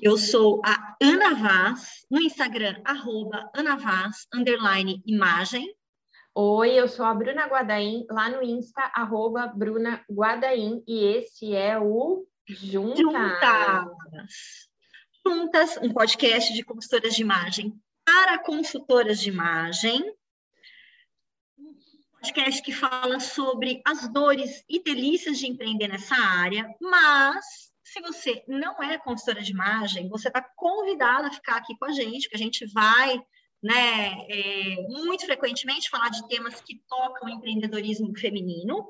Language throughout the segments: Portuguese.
Eu sou a Ana Vaz, no Instagram, arroba Ana Vaz, underline imagem. Oi, eu sou a Bruna Guadaim, lá no Insta, arroba Bruna Guadaim, e esse é o Juntas. Juntas. Juntas, um podcast de consultoras de imagem para consultoras de imagem. Um podcast que fala sobre as dores e delícias de empreender nessa área, mas se você não é consultora de imagem, você está convidada a ficar aqui com a gente, que a gente vai né, é, muito frequentemente falar de temas que tocam o empreendedorismo feminino.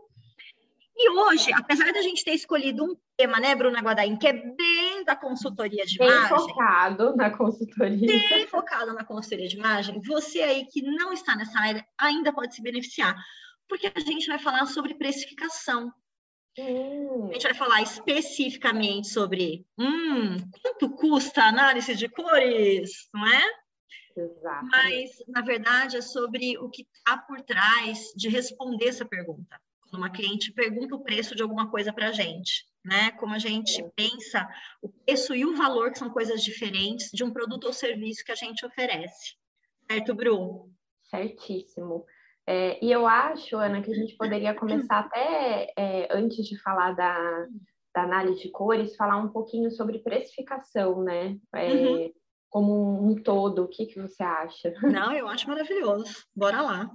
E hoje, apesar da gente ter escolhido um tema, né, Bruna Guadain, que é bem da consultoria de bem imagem. Bem focado na consultoria. Bem focado na consultoria de imagem. Você aí que não está nessa área ainda pode se beneficiar. Porque a gente vai falar sobre precificação. Hum. A gente vai falar especificamente sobre hum, quanto custa a análise de cores, não é? Exato. Mas, na verdade, é sobre o que está por trás de responder essa pergunta. Quando uma cliente pergunta o preço de alguma coisa para a gente, né? Como a gente é. pensa o preço e o valor, que são coisas diferentes, de um produto ou serviço que a gente oferece. Certo, Bru? Certíssimo. É, e eu acho, Ana, que a gente poderia começar até é, antes de falar da, da, análise de cores, falar um pouquinho sobre precificação, né? É, uhum. Como um todo, o que, que você acha? Não, eu acho maravilhoso. Bora lá.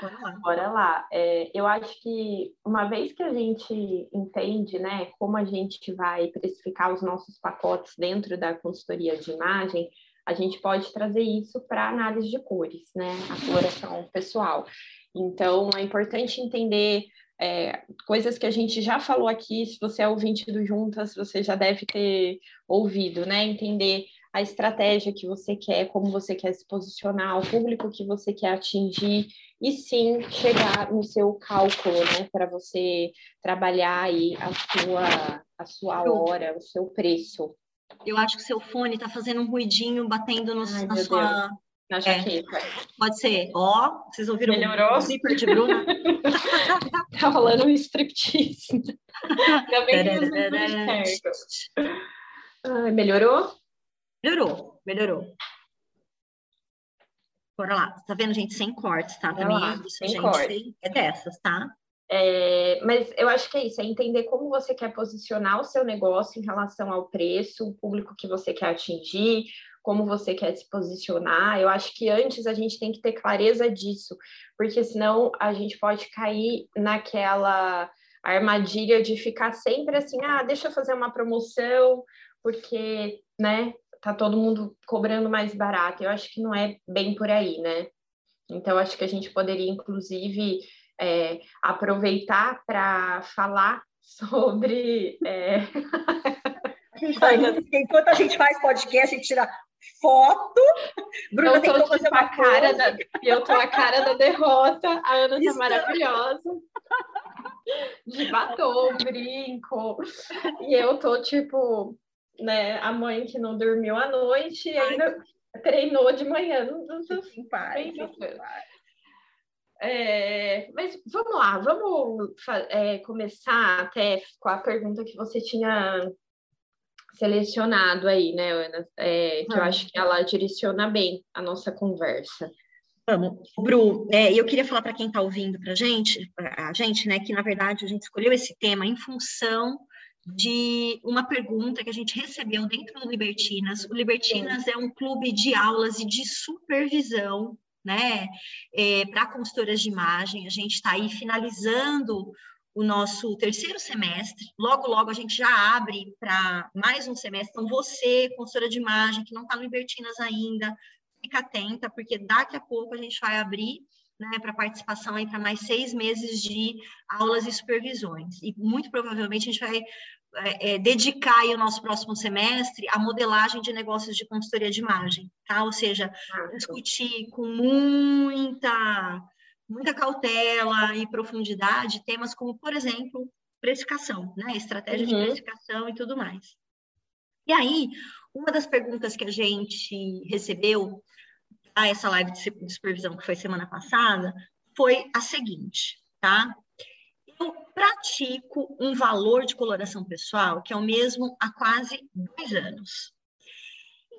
Bora lá. Bora lá. É, eu acho que uma vez que a gente entende, né, como a gente vai precificar os nossos pacotes dentro da consultoria de imagem, a gente pode trazer isso para análise de cores, né? A coloração pessoal. Então, é importante entender é, coisas que a gente já falou aqui. Se você é ouvinte do Juntas, você já deve ter ouvido, né? Entender a estratégia que você quer, como você quer se posicionar, o público que você quer atingir, e sim chegar no seu cálculo, né? Para você trabalhar aí a sua, a sua hora, o seu preço. Eu acho que seu fone está fazendo um ruidinho batendo no, Ai, na sua. Deus. Jaqueta. É. Pode ser. Ó, oh, vocês ouviram Melhorou? o zíper de Bruna? tá rolando um striptease. Ainda bem que melhorou? Melhorou, melhorou. Bora lá. Tá vendo, gente? Sem cortes, tá? Também lá, é isso, sem gente. Corte. É dessas, tá? É, mas eu acho que é isso, é entender como você quer posicionar o seu negócio em relação ao preço, o público que você quer atingir, como você quer se posicionar. Eu acho que antes a gente tem que ter clareza disso, porque senão a gente pode cair naquela armadilha de ficar sempre assim, ah, deixa eu fazer uma promoção, porque, né, tá todo mundo cobrando mais barato. Eu acho que não é bem por aí, né? Então, acho que a gente poderia, inclusive, é, aproveitar para falar sobre. É... Enquanto a gente faz podcast, a gente tira foto. Bruna eu tô, fazer uma cara da, eu tô a cara da derrota. A Ana tá maravilhosa. De batom, brinco. E eu tô tipo, né, a mãe que não dormiu à noite e ainda treinou de manhã. Não, não, não, é, mas vamos lá, vamos é, começar até com a pergunta que você tinha selecionado aí, né, Ana? É, que eu acho que ela direciona bem a nossa conversa. Vamos, Bru, é, eu queria falar para quem está ouvindo para gente, a gente, né, que na verdade a gente escolheu esse tema em função de uma pergunta que a gente recebeu dentro do Libertinas. O Libertinas é um clube de aulas e de supervisão né, é, para consultoras de imagem. A gente está aí finalizando o nosso terceiro semestre. Logo, logo a gente já abre para mais um semestre. Então, você, consultora de imagem, que não está no Libertinas ainda, fica atenta, porque daqui a pouco a gente vai abrir né, para participação para mais seis meses de aulas e supervisões. E muito provavelmente a gente vai é, é, dedicar o nosso próximo semestre à modelagem de negócios de consultoria de imagem, tá? Ou seja, ah, discutir com muita, muita cautela e profundidade temas como, por exemplo, precificação, né? Estratégia uhum. de precificação e tudo mais. E aí, uma das perguntas que a gente recebeu a essa live de supervisão que foi semana passada foi a seguinte, tá? Eu pratico um valor de coloração pessoal que é o mesmo há quase dois anos.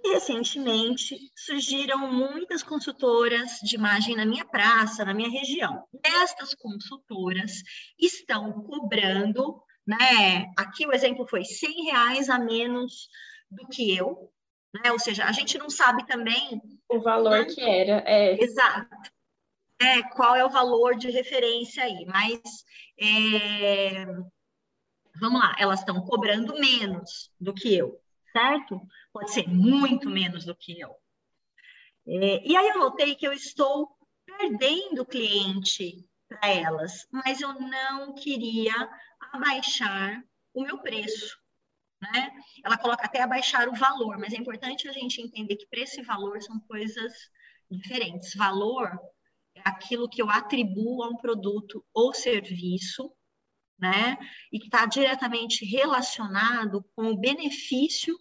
recentemente surgiram muitas consultoras de imagem na minha praça, na minha região. Estas consultoras estão cobrando, né? Aqui o exemplo foi 100 reais a menos do que eu, né? Ou seja, a gente não sabe também o valor né? que era. É. Exato. É, qual é o valor de referência aí? Mas é, vamos lá, elas estão cobrando menos do que eu, certo? Pode ser muito menos do que eu. É, e aí eu notei que eu estou perdendo cliente para elas, mas eu não queria abaixar o meu preço. Né? Ela coloca até abaixar o valor, mas é importante a gente entender que preço e valor são coisas diferentes. Valor aquilo que eu atribuo a um produto ou serviço né? E que está diretamente relacionado com o benefício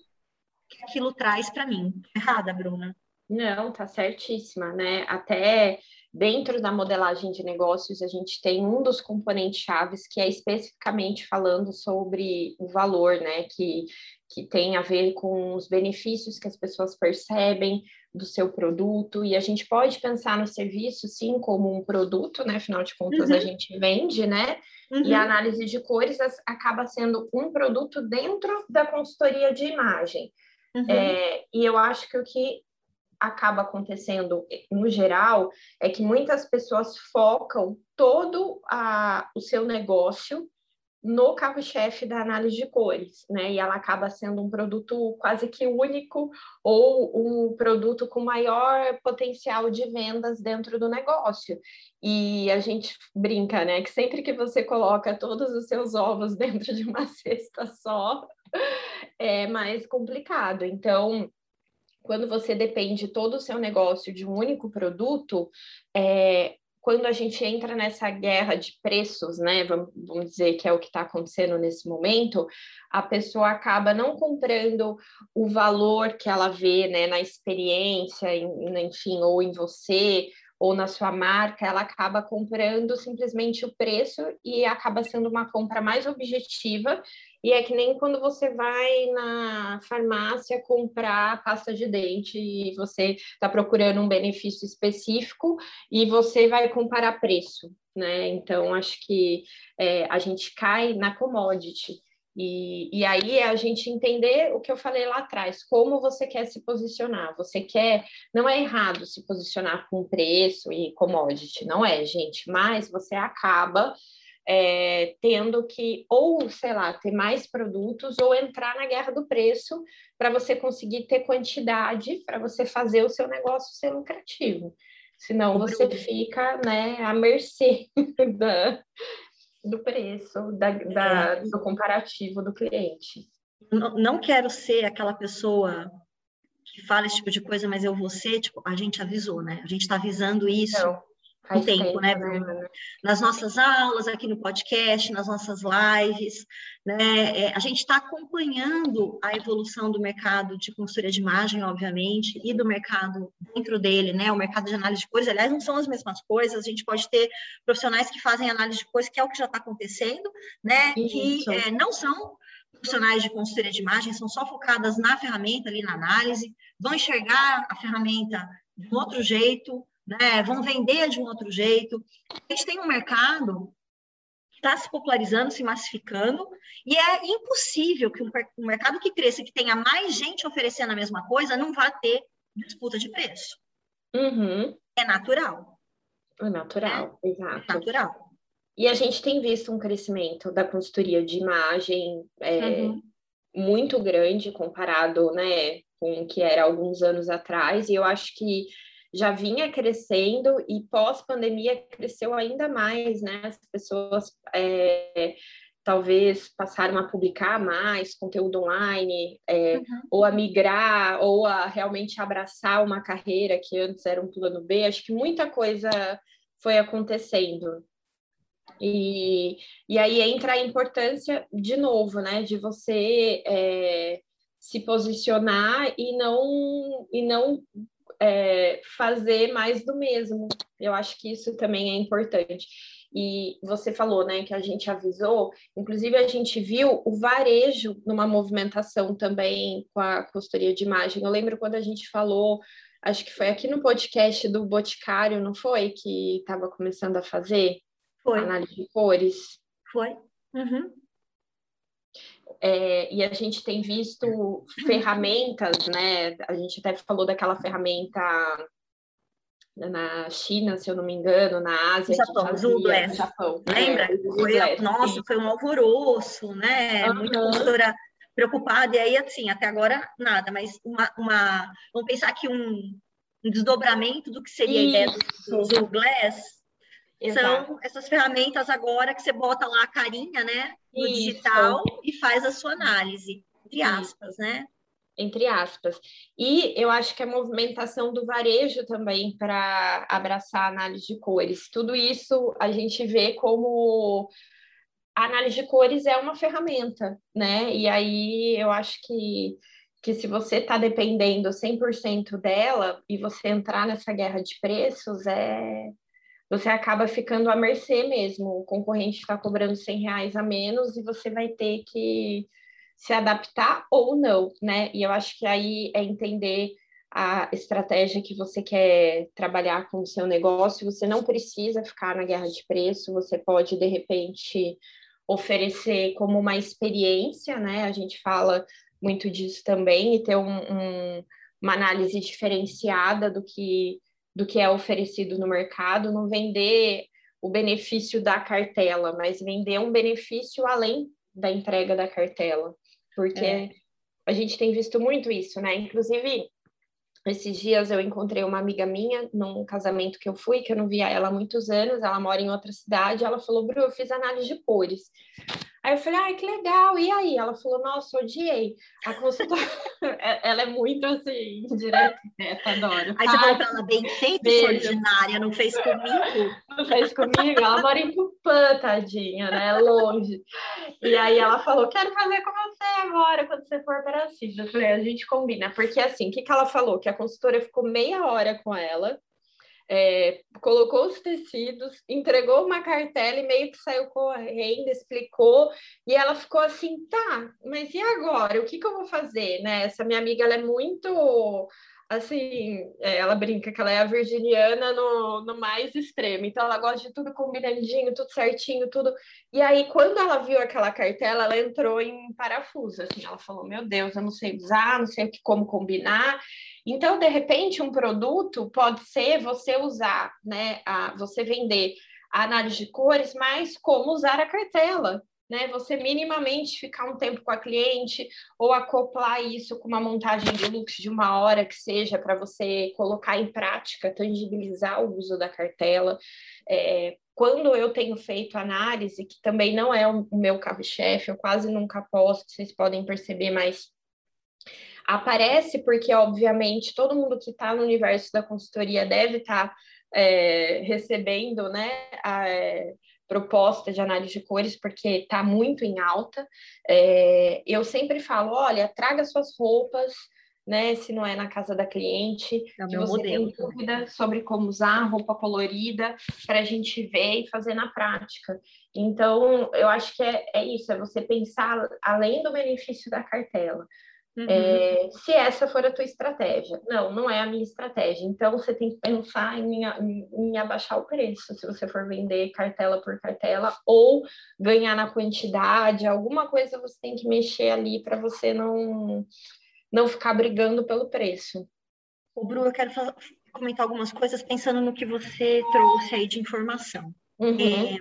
que aquilo traz para mim. Errada, Bruna? Não, tá certíssima, né? Até dentro da modelagem de negócios, a gente tem um dos componentes chaves que é especificamente falando sobre o valor, né? Que, que tem a ver com os benefícios que as pessoas percebem do seu produto, e a gente pode pensar no serviço, sim, como um produto, né? Afinal de contas, uhum. a gente vende, né? Uhum. E a uhum. análise de cores acaba sendo um produto dentro da consultoria de imagem. Uhum. É, e eu acho que o que acaba acontecendo no geral é que muitas pessoas focam todo a, o seu negócio no carro-chefe da análise de cores, né? E ela acaba sendo um produto quase que único ou um produto com maior potencial de vendas dentro do negócio. E a gente brinca, né? Que sempre que você coloca todos os seus ovos dentro de uma cesta só, é mais complicado. Então, quando você depende todo o seu negócio de um único produto, é, quando a gente entra nessa guerra de preços, né, vamos, vamos dizer que é o que está acontecendo nesse momento, a pessoa acaba não comprando o valor que ela vê, né, na experiência, enfim, ou em você, ou na sua marca, ela acaba comprando simplesmente o preço e acaba sendo uma compra mais objetiva e é que nem quando você vai na farmácia comprar pasta de dente e você está procurando um benefício específico e você vai comparar preço, né? Então, acho que é, a gente cai na commodity. E, e aí é a gente entender o que eu falei lá atrás, como você quer se posicionar. Você quer, não é errado se posicionar com preço e commodity, não é, gente, mas você acaba é, tendo que, ou, sei lá, ter mais produtos, ou entrar na guerra do preço para você conseguir ter quantidade para você fazer o seu negócio ser lucrativo. Senão você fica né, à mercê da, do preço, da, da, é. do comparativo do cliente. Não, não quero ser aquela pessoa que fala esse tipo de coisa, mas eu vou ser, tipo, a gente avisou, né? A gente está avisando isso. Não um tempo, tempo, né, né, Nas nossas aulas, aqui no podcast, nas nossas lives, né? É, a gente está acompanhando a evolução do mercado de consultoria de imagem, obviamente, e do mercado dentro dele, né? O mercado de análise de cores, aliás, não são as mesmas coisas. A gente pode ter profissionais que fazem análise de cores, que é o que já está acontecendo, né? Isso. Que é, não são profissionais de consultoria de imagem, são só focadas na ferramenta, ali na análise, vão enxergar a ferramenta de um outro jeito, né? vão vender de um outro jeito. A gente tem um mercado que está se popularizando, se massificando, e é impossível que um, um mercado que cresça, que tenha mais gente oferecendo a mesma coisa, não vá ter disputa de preço. Uhum. É natural. É natural, é, exato. É natural. E a gente tem visto um crescimento da consultoria de imagem é, uhum. muito grande comparado né, com o que era alguns anos atrás, e eu acho que já vinha crescendo e pós-pandemia cresceu ainda mais, né? As pessoas é, talvez passaram a publicar mais conteúdo online, é, uhum. ou a migrar, ou a realmente abraçar uma carreira que antes era um plano B. Acho que muita coisa foi acontecendo. E, e aí entra a importância, de novo, né, de você é, se posicionar e não, e não é, fazer mais do mesmo. Eu acho que isso também é importante. E você falou, né, que a gente avisou, inclusive a gente viu o varejo numa movimentação também com a consultoria de imagem. Eu lembro quando a gente falou, acho que foi aqui no podcast do Boticário, não foi? Que estava começando a fazer foi. análise de cores. Foi. Uhum. É, e a gente tem visto ferramentas, né? A gente até falou daquela ferramenta na China, se eu não me engano, na Ásia. Japão, fazia, Zubler. Japão. Lembra? É, foi, nossa, foi um alvoroço, né? Uhum. Muita cultura preocupada, e aí, assim, até agora, nada, mas uma, uma vamos pensar que um, um desdobramento do que seria Isso. a ideia do, do Glass são essas ferramentas agora que você bota lá a carinha, né, no Isso. digital e faz a sua análise, entre aspas, Isso. né? Entre aspas. E eu acho que a movimentação do varejo também para abraçar a análise de cores. Tudo isso a gente vê como a análise de cores é uma ferramenta, né? E aí eu acho que, que se você está dependendo 100% dela e você entrar nessa guerra de preços, é, você acaba ficando à mercê mesmo. O concorrente está cobrando 100 reais a menos e você vai ter que se adaptar ou não, né? E eu acho que aí é entender a estratégia que você quer trabalhar com o seu negócio. Você não precisa ficar na guerra de preço, você pode, de repente, oferecer como uma experiência, né? A gente fala muito disso também, e ter um, um, uma análise diferenciada do que do que é oferecido no mercado, não vender o benefício da cartela, mas vender um benefício além da entrega da cartela, porque é. a gente tem visto muito isso, né? Inclusive, esses dias eu encontrei uma amiga minha num casamento que eu fui, que eu não via ela há muitos anos, ela mora em outra cidade, ela falou, Bru, eu fiz análise de cores. Aí eu falei, ai, que legal, e aí? Ela falou, nossa, odiei. A consultora, é, ela é muito assim, direta, adoro. Aí você falou pra ela, bem feito, ordinária, não fez comigo? Não fez comigo? Ela mora em Tupã, tadinha, né, longe. E aí ela falou, quero fazer com você agora, quando você for para Assis. Eu falei, a gente combina, porque assim, o que, que ela falou? Que a consultora ficou meia hora com ela, é, colocou os tecidos, entregou uma cartela e meio que saiu correndo, explicou, e ela ficou assim, tá, mas e agora? O que, que eu vou fazer? Né? Essa minha amiga, ela é muito assim, é, ela brinca que ela é a virginiana no, no mais extremo, então ela gosta de tudo combinandinho, tudo certinho, tudo. E aí, quando ela viu aquela cartela, ela entrou em parafuso, assim, ela falou: Meu Deus, eu não sei usar, não sei como combinar. Então, de repente, um produto pode ser você usar, né, a, você vender a análise de cores, mas como usar a cartela, né? Você minimamente ficar um tempo com a cliente ou acoplar isso com uma montagem de looks de uma hora que seja para você colocar em prática, tangibilizar o uso da cartela. É, quando eu tenho feito análise, que também não é o meu carro-chefe, eu quase nunca posto, vocês podem perceber, mas aparece porque, obviamente, todo mundo que está no universo da consultoria deve estar tá, é, recebendo né, a, é, proposta de análise de cores, porque está muito em alta. É, eu sempre falo: olha, traga suas roupas. Né, se não é na casa da cliente, é se você modelo. tem dúvida sobre como usar roupa colorida, para a gente ver e fazer na prática. Então, eu acho que é, é isso, é você pensar além do benefício da cartela. Uhum. É, se essa for a tua estratégia. Não, não é a minha estratégia. Então, você tem que pensar em, em, em, abaixar o preço, se você for vender cartela por cartela, ou ganhar na quantidade, alguma coisa você tem que mexer ali para você não, não ficar brigando pelo preço. O Bru, eu quero falar, comentar algumas coisas pensando no que você trouxe aí de informação. Uhum. É,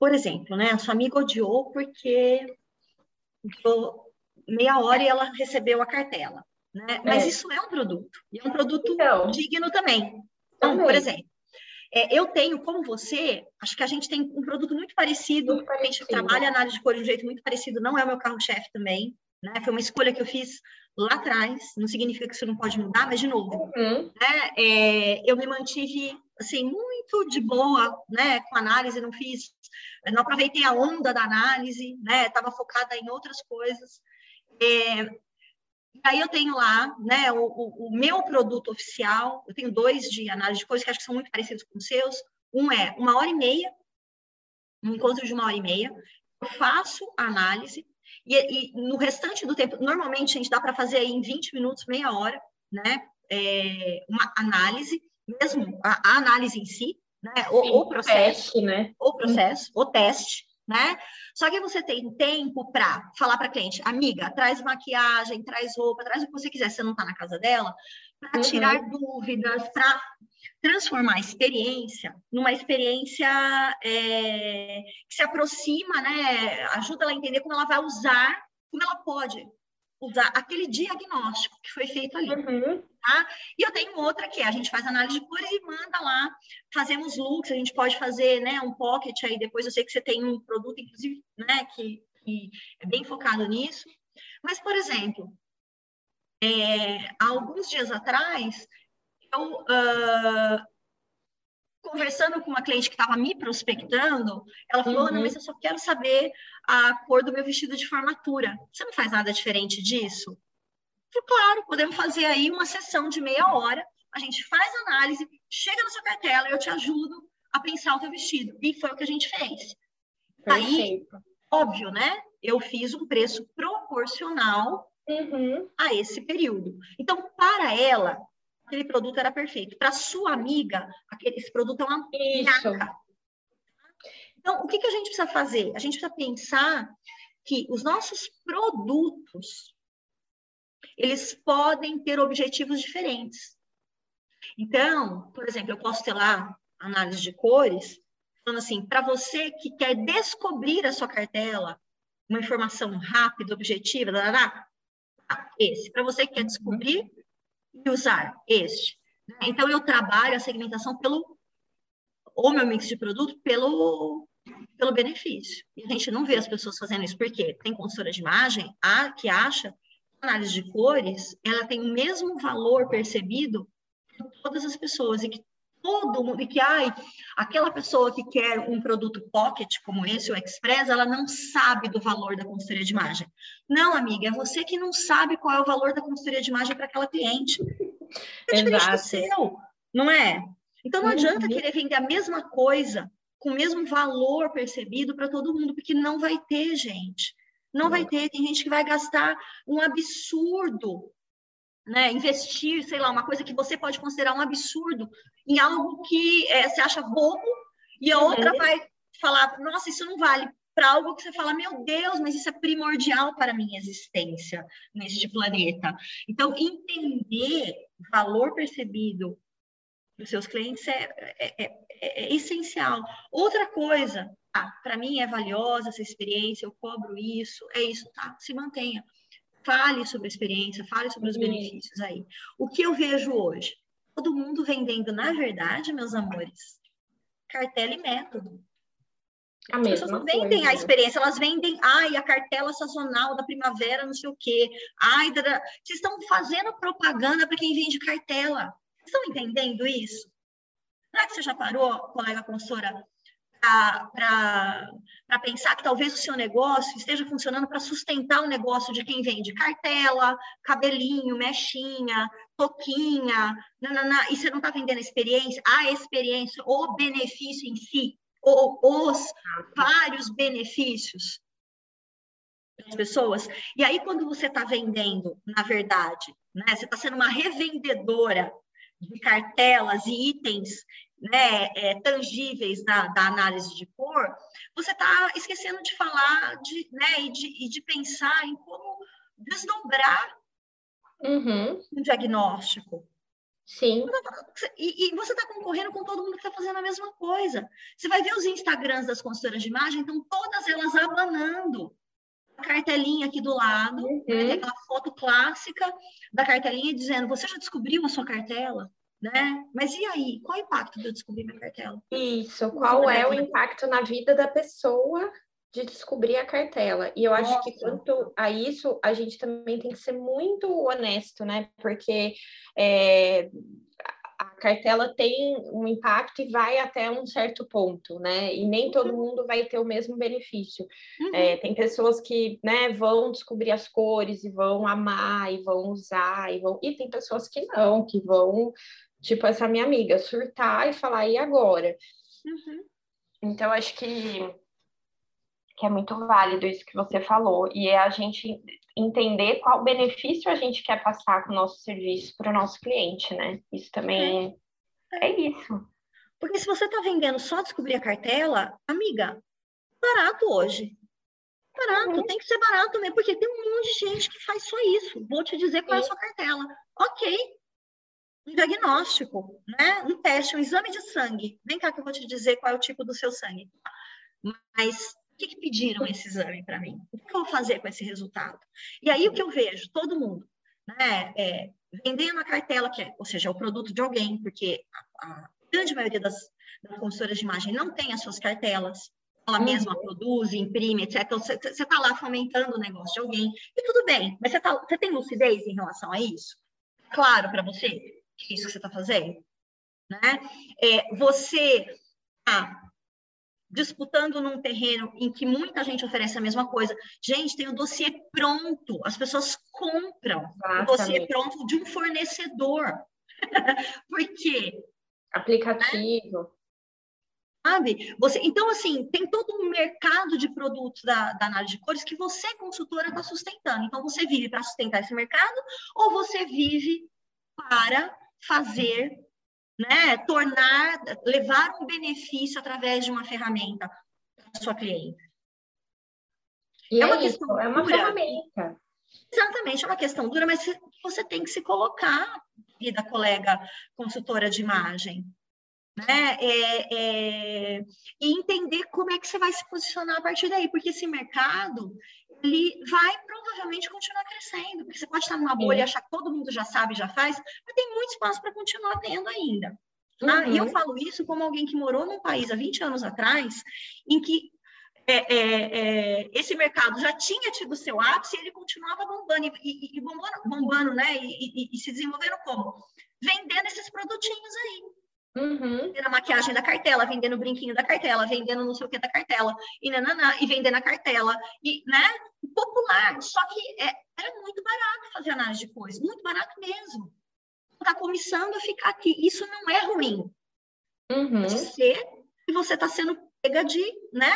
por exemplo, né, a sua amiga odiou porque meia hora e ela recebeu a cartela. Né? Mas é. isso é um produto, e é um produto então, digno também. Então, também. por exemplo, é, eu tenho, como você, acho que a gente tem um produto muito parecido, muito parecido. a gente trabalha análise de cor de um jeito muito parecido, não é o meu carro-chefe também, né? Foi uma escolha que eu fiz lá atrás, não significa que isso não pode mudar, mas de novo, uhum. né? É, eu me mantive assim muito de boa, né, com análise, não fiz, não aproveitei a onda da análise, né? Estava focada em outras coisas. É, aí eu tenho lá, né, o, o, o, meu produto oficial, eu tenho dois de análise de cores que acho que são muito parecidos com os seus, Um é uma hora e meia, um encontro de uma hora e meia, eu faço a análise, e, e no restante do tempo, normalmente a gente dá para fazer aí em 20 minutos, meia hora, né? É, uma análise, mesmo a, a, análise em si, né? O, o processo, teste, né? O processo, o teste, né? Só que você tem tempo para falar para cliente, amiga, traz maquiagem, traz roupa, traz o que você quiser, você não está na casa dela, para uhum. tirar dúvidas, para transformar a experiência numa experiência é, que se aproxima, né? Ajuda ela a entender como ela vai usar, como ela pode usar aquele diagnóstico que foi feito ali. Uhum. Tá? E eu tenho outra que é, a gente faz análise de cores e manda lá, fazemos looks, a gente pode fazer né, um pocket aí, depois eu sei que você tem um produto, inclusive, né, que, que é bem focado nisso. Mas, por exemplo, é, há alguns dias atrás, eu, uh, conversando com uma cliente que estava me prospectando, ela falou, uhum. Ana, mas eu só quero saber a cor do meu vestido de formatura. Você não faz nada diferente disso? Falei, claro, podemos fazer aí uma sessão de meia hora, a gente faz análise, chega na sua cartela, eu te ajudo a pensar o teu vestido. E foi o que a gente fez. Perfeito. Aí, óbvio, né? Eu fiz um preço proporcional uhum. a esse período. Então, para ela, aquele produto era perfeito. Para sua amiga, aquele, esse produto é uma minhaca. Então, o que, que a gente precisa fazer? A gente precisa pensar que os nossos produtos, eles podem ter objetivos diferentes. Então, por exemplo, eu posso ter lá análise de cores, falando assim, para você que quer descobrir a sua cartela, uma informação rápida, objetiva, esse. Para você que quer descobrir e usar este. Então, eu trabalho a segmentação pelo, ou meu mix de produto, pelo, pelo benefício. E a gente não vê as pessoas fazendo isso, porque tem consultora de imagem a, que acha que a análise de cores, ela tem o mesmo valor percebido por todas as pessoas, e que todo mundo, e que, ai, aquela pessoa que quer um produto pocket como esse, o Express, ela não sabe do valor da consultoria de imagem. Não, amiga, é você que não sabe qual é o valor da consultoria de imagem para aquela cliente. É Exato. seu, não é? Então não adianta uhum. querer vender a mesma coisa com o mesmo valor percebido para todo mundo, porque não vai ter, gente. Não vai ter, tem gente que vai gastar um absurdo né, investir, sei lá, uma coisa que você pode considerar um absurdo em algo que é, você acha bobo e a outra uhum. vai falar, nossa, isso não vale para algo que você fala, meu Deus, mas isso é primordial para a minha existência neste planeta. Então, entender valor percebido dos seus clientes é, é, é, é essencial. Outra coisa, ah, para mim é valiosa essa experiência, eu cobro isso, é isso, tá? Se mantenha fale sobre a experiência, fale sobre os benefícios aí. O que eu vejo hoje? Todo mundo vendendo, na verdade, meus amores, cartela e método. A As pessoas não vendem coisa. a experiência, elas vendem, ai, a cartela sazonal da primavera, não sei o quê. Ai, da... vocês estão fazendo propaganda para quem vende cartela. Vocês estão entendendo isso? Será que você já parou, colega consultora, para pensar que talvez o seu negócio esteja funcionando para sustentar o negócio de quem vende cartela, cabelinho, mechinha, toquinha, nanana, e você não está vendendo a experiência, a experiência, o benefício em si, ou os vários benefícios das pessoas. E aí, quando você está vendendo, na verdade, né, você está sendo uma revendedora de cartelas e itens né, é, tangíveis da, da, análise de cor, você está esquecendo de falar de, né, e, de, e de pensar em como desdobrar uhum. um diagnóstico. Sim. E, e você está concorrendo com todo mundo que está fazendo a mesma coisa. Você vai ver os Instagrams das consultoras de imagem, então todas elas abanando a cartelinha aqui do lado, né, uhum. né, aquela foto clássica da cartelinha dizendo: Você já descobriu a sua cartela? Né? Mas e aí? Qual o impacto de eu descobrir minha cartela? Isso, qual é o impacto na vida da pessoa de descobrir a cartela? E eu Nossa. acho que quanto a isso, a gente também tem que ser muito honesto, né? Porque é, cartela tem um impacto e vai até um certo ponto, né? E nem todo uhum. mundo vai ter o mesmo benefício. Uhum. É, tem pessoas que né, vão descobrir as cores e vão amar e vão usar e vão. E tem pessoas que não, que vão tipo essa minha amiga, surtar e falar, e agora? Uhum. Então, acho que, que é muito válido isso que você falou. E é a gente entender qual benefício a gente quer passar com o nosso serviço para o nosso cliente, né? Isso também é, é isso. Porque se você está vendendo só descobrir a cartela, amiga, barato hoje. Barato, uhum. tem que ser barato mesmo, porque tem um monte de gente que faz só isso. Vou te dizer qual Sim. é a sua cartela. Ok. Um diagnóstico, né? Um teste, um exame de sangue. Vem cá que eu vou te dizer qual é o tipo do seu sangue. Mas o que, que pediram esse exame para mim? O que eu vou fazer com esse resultado? E aí o que eu vejo, todo mundo, né? É, vendendo a cartela, que é, ou seja, é o produto de alguém, porque a, a grande maioria das, das consultoras de imagem não tem as suas cartelas, ela uhum. mesma produz, imprime, etc. Então, você está lá fomentando o negócio de alguém, e tudo bem, mas você, tá, você tem lucidez em relação a isso? Claro para você que é isso que você está fazendo? Né? É, você está disputando num terreno em que muita gente oferece a mesma coisa. Gente, tem o dossiê pronto, as pessoas compram Exatamente. o dossiê pronto de um fornecedor. Por quê? Aplicativo. Sabe? Você, então, assim, tem todo um mercado de produtos da, da análise de cores que você, consultora, está sustentando. Então, você vive para sustentar esse mercado ou você vive para fazer, né, tornar, levar um benefício através de uma ferramenta para a sua cliente? E é, uma isso, questão é uma dura. ferramenta. Exatamente, é uma questão dura, mas você tem que se colocar, vida colega consultora de imagem, né? É, é, e entender como é que você vai se posicionar a partir daí, porque esse mercado ele vai provavelmente continuar crescendo, porque você pode estar numa bolha e achar que todo mundo já sabe, já faz, mas tem muito espaço para continuar tendo ainda. Tá? Uhum. E eu falo isso como alguém que morou num país há 20 anos atrás, em que é, é, é, esse mercado já tinha tido seu ápice e ele continuava bombando, e, e, e bombando, bombando, né? E, e, se desenvolvendo como? Vendendo esses produtinhos aí. Uhum. Vendendo a maquiagem da cartela, vendendo o brinquinho da cartela, vendendo não sei o que da cartela, e nananã, e vendendo a cartela, e, né? Popular. Só que é, era muito barato fazer análise de cores, muito barato mesmo. Está começando a ficar aqui. Isso não é ruim. Uhum. Pode ser que você está sendo pega de, né?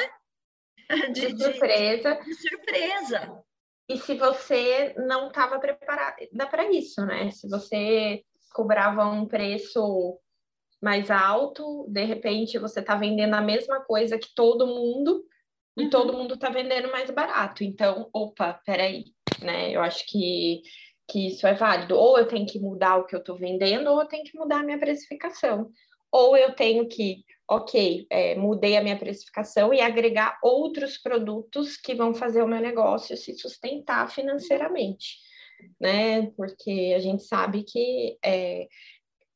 De, de surpresa. De, de surpresa. E se você não estava preparada para isso, né? Se você cobrava um preço mais alto, de repente você está vendendo a mesma coisa que todo mundo e uhum. todo mundo está vendendo mais barato. Então, opa, peraí, né? Eu acho que, que isso é válido. Ou eu tenho que mudar o que eu estou vendendo, ou eu tenho que mudar a minha precificação. Ou eu tenho que, ok, é, mudei a minha precificação e agregar outros produtos que vão fazer o meu negócio se sustentar financeiramente, né? Porque a gente sabe que é,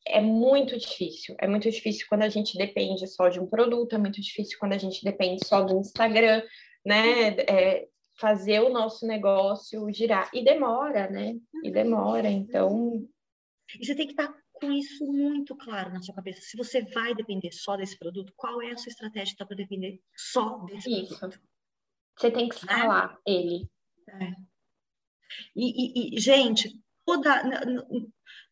é muito difícil. É muito difícil quando a gente depende só de um produto, é muito difícil quando a gente depende só do Instagram, né? É, fazer o nosso negócio girar. E demora, né? E demora, então. E você tem que estar com isso muito claro na sua cabeça. Se você vai depender só desse produto, qual é a sua estratégia para depender só desse isso. produto? Você tem que escalar é? ele. É. E, e, e, gente, toda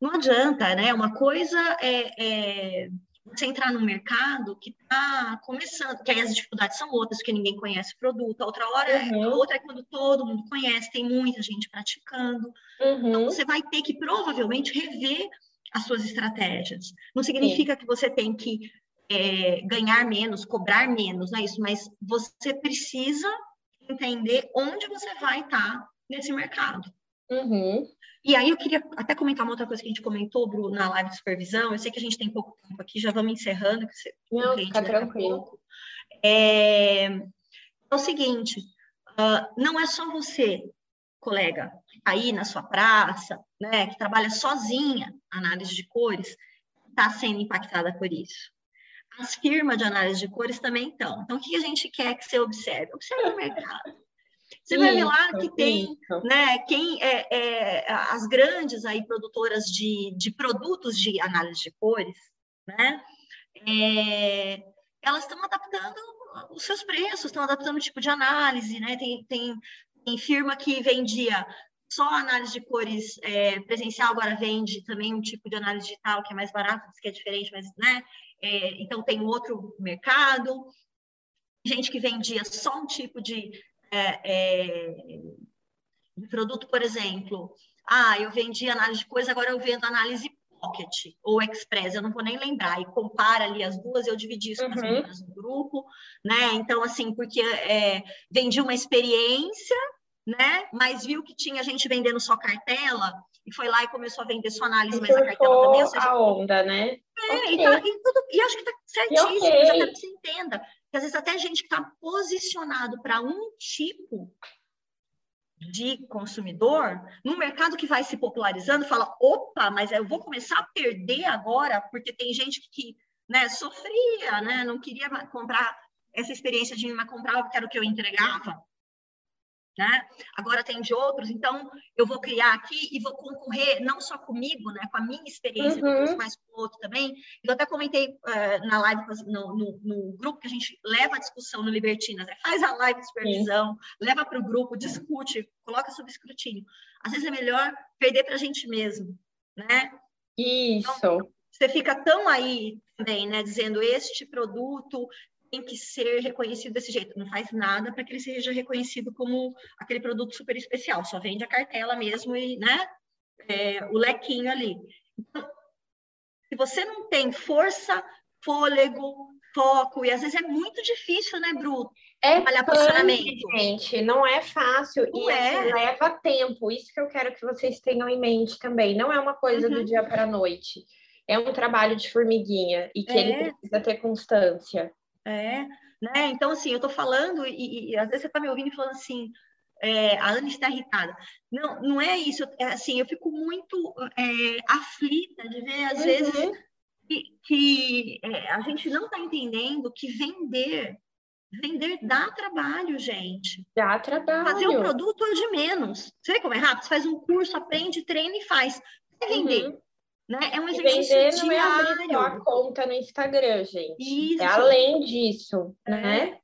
não adianta, né? Uma coisa é, é você entrar no mercado que está começando, que aí as dificuldades são outras, porque ninguém conhece o produto, a outra hora, é, uhum. outra é quando todo mundo conhece, tem muita gente praticando. Uhum. Então, você vai ter que provavelmente rever as suas estratégias. Não significa Sim. que você tem que é, ganhar menos, cobrar menos, não é isso, mas você precisa entender onde você vai estar tá nesse mercado. Uhum. E aí eu queria até comentar uma outra coisa que a gente comentou, Bruno, na live de supervisão. Eu sei que a gente tem pouco tempo aqui, já vamos encerrando. Que você, Não, fica tranquilo. É, é, o seguinte, uh, não é só você, colega, aí na sua praça, né, que trabalha sozinha análise de cores, está sendo impactada por isso. As firmas de análise de cores também estão. Então, o que a gente quer que você observe? Observe o mercado. Você vai ver lá que tem, isso. né, quem é, é, as grandes aí produtoras de, de produtos de análise de cores, né, é, elas estão adaptando os seus preços, estão adaptando o tipo de análise, né, tem, tem, tem firma que vendia só análise de cores é, presencial, agora vende também um tipo de análise digital que é mais barato, que é diferente, mas, né, é, então tem outro mercado, gente que vendia só um tipo de, é, é, de produto, por exemplo, ah, eu vendi análise de coisa, agora eu vendo análise Pocket ou Express, eu não vou nem lembrar, e compara ali as duas, eu dividi isso com as uhum. meninas no grupo, né? Então, assim, porque é, vendi uma experiência, né? Mas viu que tinha gente vendendo só cartela, e foi lá e começou a vender sua análise, mas a cartela também. Ou seja, a onda, né? É, okay. e, tá, e, tudo, e acho que tá certíssimo, okay. já que você entenda. Que às vezes até gente que está posicionado para um tipo de consumidor, no mercado que vai se popularizando, fala, opa, mas eu vou começar a perder agora, porque tem gente que né, sofria, né, não queria comprar essa experiência de me comprar, que era o que eu entregava né? Agora tem de outros, então eu vou criar aqui e vou concorrer não só comigo, né, com a minha experiência, uhum. mas com o outro também. Eu até comentei uh, na live, no, no, no, grupo que a gente leva a discussão no Libertinas, né? faz a live de supervisão, Sim. leva para o grupo, discute, coloca sob escrutínio. Às vezes é melhor perder para a gente mesmo, né? Isso. Então, você fica tão aí também, né, dizendo este produto tem que ser reconhecido desse jeito. Não faz nada para que ele seja reconhecido como aquele produto super especial. Só vende a cartela mesmo e, né? É, o lequinho ali. Então, se você não tem força, fôlego, foco, e às vezes é muito difícil, né, Bru? É trabalhar posicionamento. gente, não é fácil não e é. Assim, leva tempo. Isso que eu quero que vocês tenham em mente também. Não é uma coisa uhum. do dia para a noite. É um trabalho de formiguinha e que é. ele precisa ter constância. É, né? Então, assim, eu estou falando, e, e, às vezes você está me ouvindo e falando assim, é, a Ana está irritada. Não, não é isso. É, assim, eu fico muito é, aflita de ver, às uhum. vezes, que, que é, a gente não está entendendo que vender, vender dá trabalho, gente. Dá trabalho. Fazer um produto é de menos. Você vê como é rápido? Você faz um curso, aprende, treina e faz. É vender. Uhum. Né? É um exercício vender diário. é abrir a conta no Instagram, gente. Isso. É além disso, é. né?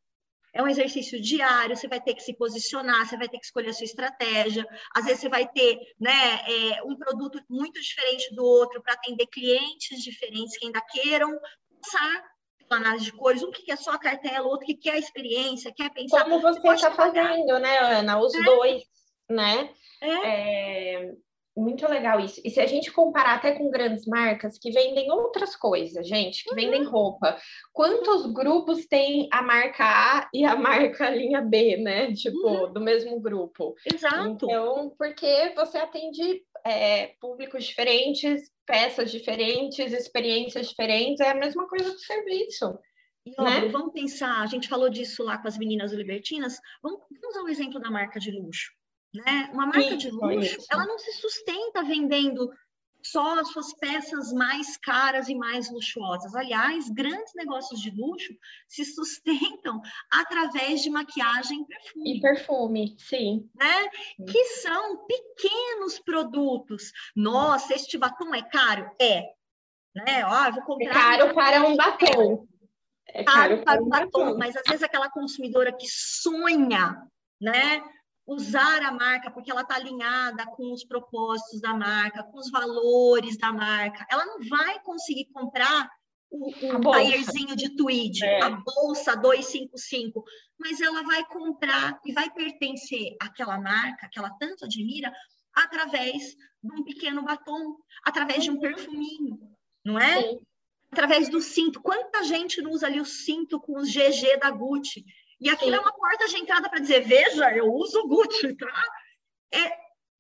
É um exercício diário, você vai ter que se posicionar, você vai ter que escolher a sua estratégia. Às vezes você vai ter né, é, um produto muito diferente do outro para atender clientes diferentes que ainda queiram passar pela análise de cores, um que quer só a cartela, outro que quer a experiência, quer pensar. Como você está fazendo, né, Ana? Os é. dois, né? É. é muito legal isso. E se a gente comparar até com grandes marcas que vendem outras coisas, gente, que uhum. vendem roupa, quantos grupos tem a marca A e a marca linha B, né? Tipo, uhum. do mesmo grupo. Exato. Então, porque você atende é, públicos diferentes, peças diferentes, experiências diferentes, é a mesma coisa do serviço. E, né? vamos pensar, a gente falou disso lá com as meninas libertinas, vamos, vamos usar o exemplo da marca de luxo. Né? Uma marca isso, de luxo, ela não se sustenta vendendo só as suas peças mais caras e mais luxuosas. Aliás, grandes negócios de luxo se sustentam através de maquiagem e perfume. E perfume, sim. Né? Que são pequenos produtos. Nossa, este batom é caro? É. Né? Ó, vou comprar. É caro para um batom. É caro, caro para um batom, batom, mas às vezes aquela consumidora que sonha, né? Usar a marca porque ela está alinhada com os propósitos da marca, com os valores da marca. Ela não vai conseguir comprar o, o taierzinho de tweed, é. a bolsa 255, mas ela vai comprar e vai pertencer àquela marca que ela tanto admira através de um pequeno batom, através de um perfuminho, não é? Sim. Através do cinto. Quanta gente não usa ali o cinto com os GG da Gucci? E aquilo Sim. é uma porta de entrada para dizer, veja, eu uso o Gucci, tá? É,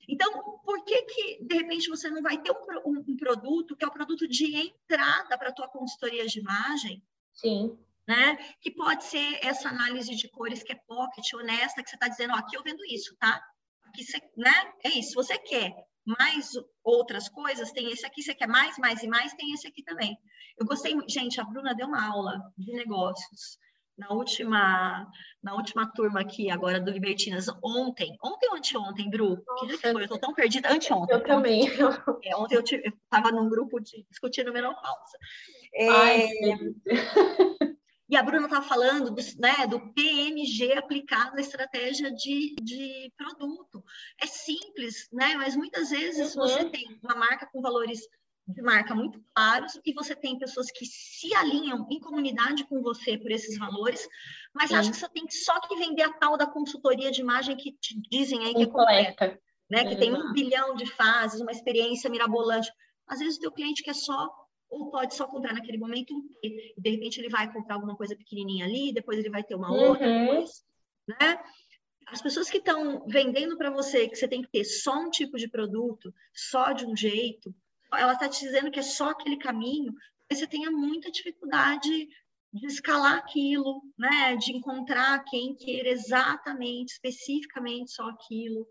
então, por que que, de repente, você não vai ter um, um, um produto que é o produto de entrada para a tua consultoria de imagem? Sim. Né? Que pode ser essa análise de cores que é pocket, honesta, que você está dizendo, ó, aqui eu vendo isso, tá? Aqui você, né? É isso, você quer mais outras coisas, tem esse aqui, você quer mais, mais e mais, tem esse aqui também. Eu gostei, gente, a Bruna deu uma aula de negócios na última, na última turma aqui agora do Libertinas, ontem, ontem ou anteontem, Bru? Que foi? Eu tô tão perdida, anteontem. Eu também. É, ontem eu estava num grupo de, discutindo menopausa. É, Ai, e a Bruna estava falando do, né, do PMG aplicado na estratégia de, de produto. É simples, né? Mas muitas vezes uhum. você tem uma marca com valores de marca muito claros e você tem pessoas que se alinham em comunidade com você por esses valores, mas acho que você tem só que vender a tal da consultoria de imagem que te dizem aí que é completa, né? Que tem um bilhão de fases, uma experiência mirabolante. Às vezes o teu cliente quer só ou pode só comprar naquele momento um e de repente ele vai comprar alguma coisa pequenininha ali, depois ele vai ter uma outra, uhum. depois, né? As pessoas que estão vendendo para você que você tem que ter só um tipo de produto, só de um jeito, ela está te dizendo que é só aquele caminho, você tenha muita dificuldade de escalar aquilo, né? De encontrar quem queira exatamente, especificamente só aquilo.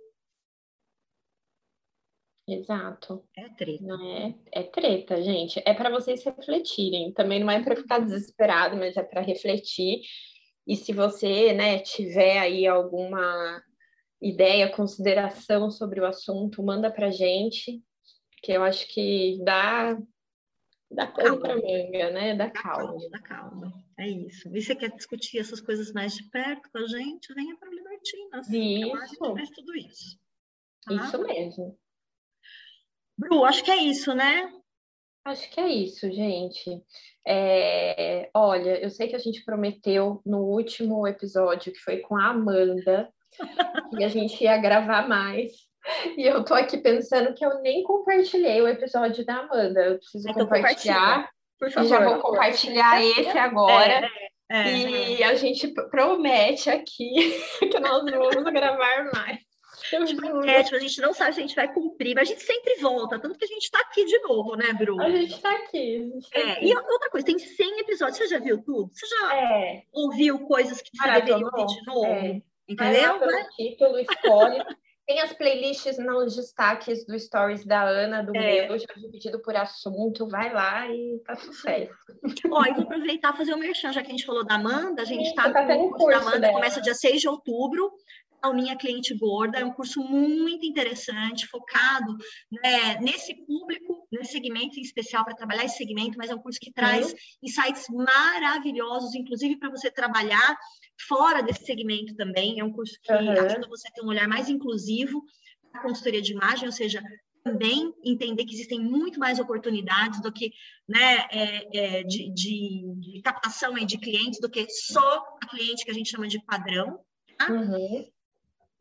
Exato. É treta. Não é, é treta, gente. É para vocês refletirem. Também não é para ficar desesperado, mas é para refletir. E se você, né, tiver aí alguma ideia, consideração sobre o assunto, manda para gente, que eu acho que dá dá pano para manga, né? Dá, calma. calma. Dá calma. É isso. E você quer discutir essas coisas mais de perto com a gente? Venha para Libertinas. Isso. a gente faz tudo isso. Tá? Isso mesmo. Bru, acho que é isso, né? Acho que é isso, gente. É, olha, eu sei que a gente prometeu no último episódio, que foi com a Amanda, que a gente ia gravar mais. E eu tô aqui pensando que eu nem compartilhei o episódio da Amanda. Eu preciso então, compartilhar. Por favor. Já vou compartilhar esse agora. É, é, e é. a gente promete aqui que nós vamos gravar mais. É, tipo, a gente não sabe se a gente vai cumprir, mas a gente sempre volta, tanto que a gente está aqui de novo, né, Bruno? A gente está aqui. Gente tá é, aqui. E outra coisa, tem 100 episódios, você já viu tudo? Você já é. ouviu coisas que você deveria ouvir de novo? É. Entendeu? Vai lá título, escolhe. Tem as playlists nos destaques do Stories da Ana, do é. meu, já dividido por assunto, vai lá e tá sucesso. Ó, e vou aproveitar e fazer o um merchan, já que a gente falou da Amanda, a gente está tá no curso da Amanda, dela. começa dia 6 de outubro, a Minha Cliente Gorda, é um curso muito interessante, focado né, nesse público, nesse segmento em especial, para trabalhar esse segmento, mas é um curso que traz uhum. insights maravilhosos, inclusive para você trabalhar fora desse segmento também. É um curso que uhum. ajuda você a ter um olhar mais inclusivo na consultoria de imagem, ou seja, também entender que existem muito mais oportunidades do que né, é, é, de, de, de, captação de clientes do que só a cliente que a gente chama de padrão. Tá? Uhum.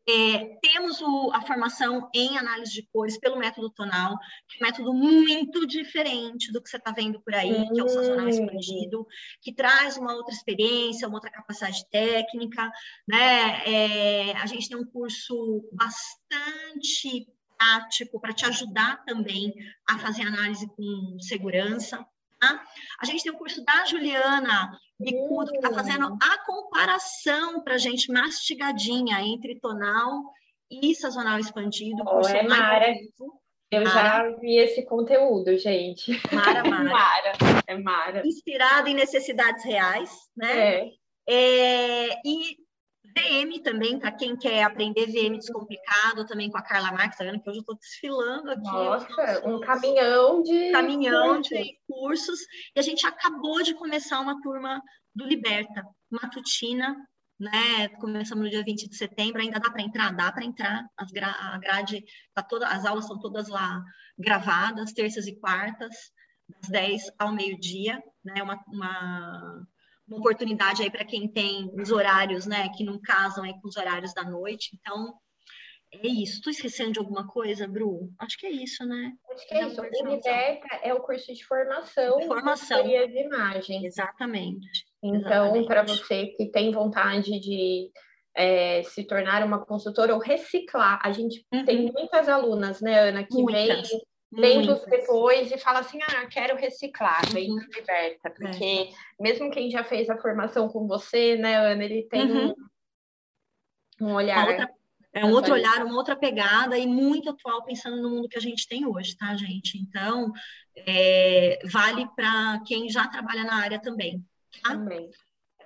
É, temos o, a formação em análise de cores pelo método tonal, que é um método muito diferente do que você está vendo por aí, uhum. que é o sazonal expandido, que traz uma outra experiência, uma outra capacidade técnica, né? É, a gente tem um curso bastante prático para te ajudar também a fazer análise com segurança. Tá? A gente tem o curso da Juliana Bicudo, que está fazendo hum. a comparação para a gente mastigadinha entre tonal e sazonal expandido. Oh, é Mara. Eu Mara. já vi esse conteúdo, gente. Mara, Mara. Mara. É Mara. Inspirada em necessidades reais, né? É. É, e VM também, para quem quer aprender VM descomplicado, também com a Carla Marques, tá vendo que hoje eu estou desfilando aqui. Nossa, um caminhão de caminhão cursos. de cursos. E a gente acabou de começar uma turma do Liberta, matutina, né? Começamos no dia 20 de setembro, ainda dá para entrar? Dá para entrar. As gra a grade, tá toda, as aulas são todas lá gravadas, terças e quartas, das 10 ao meio-dia, né? Uma, uma uma oportunidade aí para quem tem os horários, né, que não casam aí com os horários da noite. Então, é isso. Estou esquecendo de alguma coisa, Bru? Acho que é isso, né? Acho que é, é isso. O Liberta é o curso de formação, de formação. de imagem. Exatamente. Então, para você que tem vontade de é, se tornar uma consultora ou reciclar, a gente uhum. tem muitas alunas, né, Ana, que muitas. vem tempos depois e fala assim, ah, quero reciclar, vem uhum. liberta, porque é. mesmo quem já fez a formação com você, né, Ana, ele tem uhum. um, olhar. Outra, é um outro olhar, uma outra pegada e muito atual pensando no mundo que a gente tem hoje, tá, gente? Então, é, vale para quem já trabalha na área também. Tá? Também.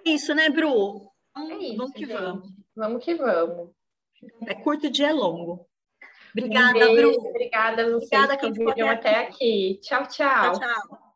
É isso, né, Bru? Então, é isso, vamos que gente. vamos. Vamos que vamos. É curto e dia é longo. Obrigada, um Bru. Obrigada a vocês obrigada que viram até aqui. Tchau, tchau. Tchau, tchau.